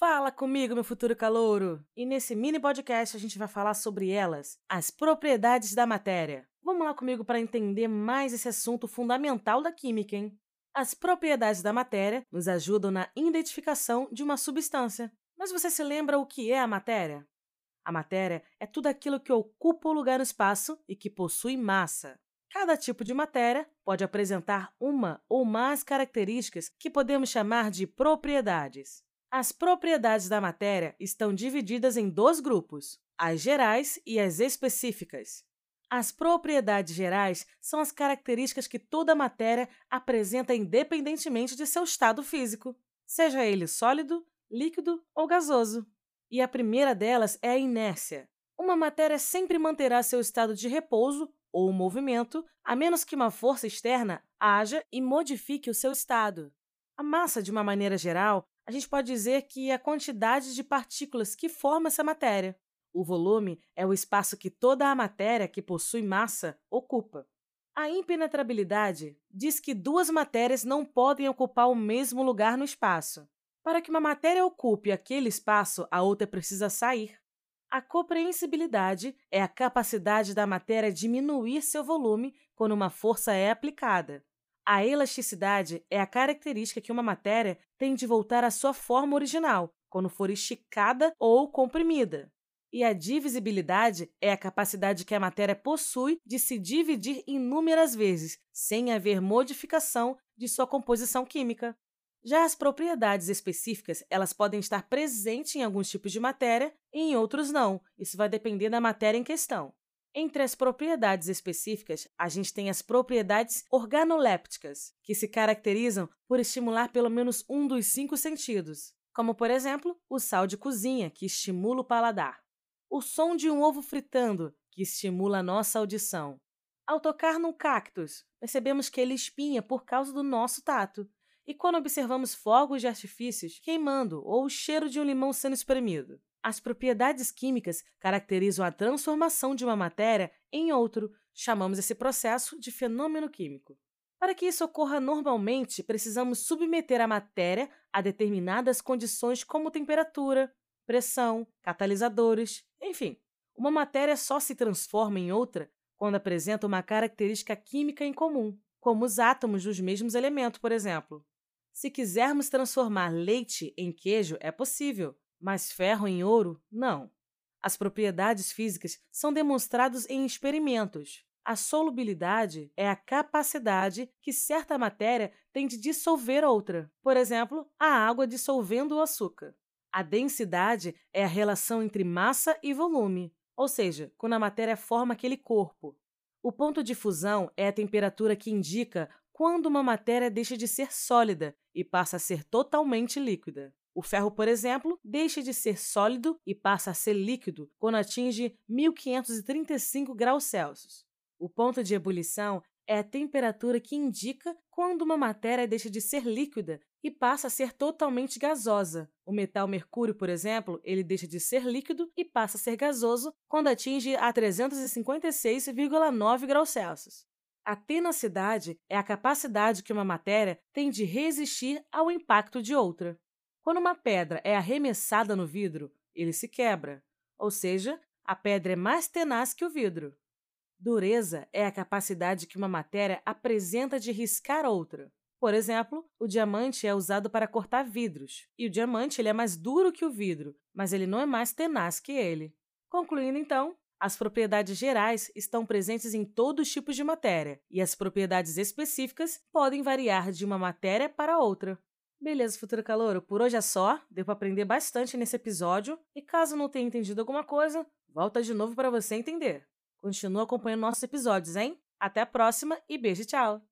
Fala comigo, meu futuro calouro! E nesse mini podcast a gente vai falar sobre elas, as propriedades da matéria. Vamos lá comigo para entender mais esse assunto fundamental da química, hein? As propriedades da matéria nos ajudam na identificação de uma substância. Mas você se lembra o que é a matéria? A matéria é tudo aquilo que ocupa o lugar no espaço e que possui massa. Cada tipo de matéria pode apresentar uma ou mais características que podemos chamar de propriedades. As propriedades da matéria estão divididas em dois grupos, as gerais e as específicas. As propriedades gerais são as características que toda matéria apresenta independentemente de seu estado físico, seja ele sólido, líquido ou gasoso. E a primeira delas é a inércia. Uma matéria sempre manterá seu estado de repouso ou movimento, a menos que uma força externa haja e modifique o seu estado. A massa, de uma maneira geral, a gente pode dizer que é a quantidade de partículas que forma essa matéria. O volume é o espaço que toda a matéria que possui massa ocupa. A impenetrabilidade diz que duas matérias não podem ocupar o mesmo lugar no espaço. Para que uma matéria ocupe aquele espaço, a outra precisa sair. A compreensibilidade é a capacidade da matéria diminuir seu volume quando uma força é aplicada. A elasticidade é a característica que uma matéria tem de voltar à sua forma original quando for esticada ou comprimida. E a divisibilidade é a capacidade que a matéria possui de se dividir inúmeras vezes, sem haver modificação de sua composição química. Já as propriedades específicas, elas podem estar presentes em alguns tipos de matéria e em outros não. Isso vai depender da matéria em questão. Entre as propriedades específicas, a gente tem as propriedades organolépticas, que se caracterizam por estimular pelo menos um dos cinco sentidos, como, por exemplo, o sal de cozinha, que estimula o paladar, o som de um ovo fritando, que estimula a nossa audição. Ao tocar num cactus, percebemos que ele espinha por causa do nosso tato, e quando observamos fogos de artifícios queimando ou o cheiro de um limão sendo espremido. As propriedades químicas caracterizam a transformação de uma matéria em outro. Chamamos esse processo de fenômeno químico. Para que isso ocorra normalmente, precisamos submeter a matéria a determinadas condições como temperatura, pressão, catalisadores, enfim. Uma matéria só se transforma em outra quando apresenta uma característica química em comum, como os átomos dos mesmos elementos, por exemplo. Se quisermos transformar leite em queijo, é possível, mas ferro em ouro, não. As propriedades físicas são demonstradas em experimentos. A solubilidade é a capacidade que certa matéria tem de dissolver outra, por exemplo, a água dissolvendo o açúcar. A densidade é a relação entre massa e volume, ou seja, quando a matéria forma aquele corpo. O ponto de fusão é a temperatura que indica quando uma matéria deixa de ser sólida e passa a ser totalmente líquida. O ferro, por exemplo, deixa de ser sólido e passa a ser líquido quando atinge 1535 graus Celsius. O ponto de ebulição é a temperatura que indica quando uma matéria deixa de ser líquida e passa a ser totalmente gasosa. O metal mercúrio, por exemplo, ele deixa de ser líquido e passa a ser gasoso quando atinge a 356,9 graus Celsius. A tenacidade é a capacidade que uma matéria tem de resistir ao impacto de outra. Quando uma pedra é arremessada no vidro, ele se quebra, ou seja, a pedra é mais tenaz que o vidro. Dureza é a capacidade que uma matéria apresenta de riscar outra. Por exemplo, o diamante é usado para cortar vidros, e o diamante ele é mais duro que o vidro, mas ele não é mais tenaz que ele. Concluindo então, as propriedades gerais estão presentes em todos os tipos de matéria, e as propriedades específicas podem variar de uma matéria para outra. Beleza, futuro calouro, por hoje é só. Deu para aprender bastante nesse episódio, e caso não tenha entendido alguma coisa, volta de novo para você entender. Continua acompanhando nossos episódios, hein? Até a próxima e beijo, tchau!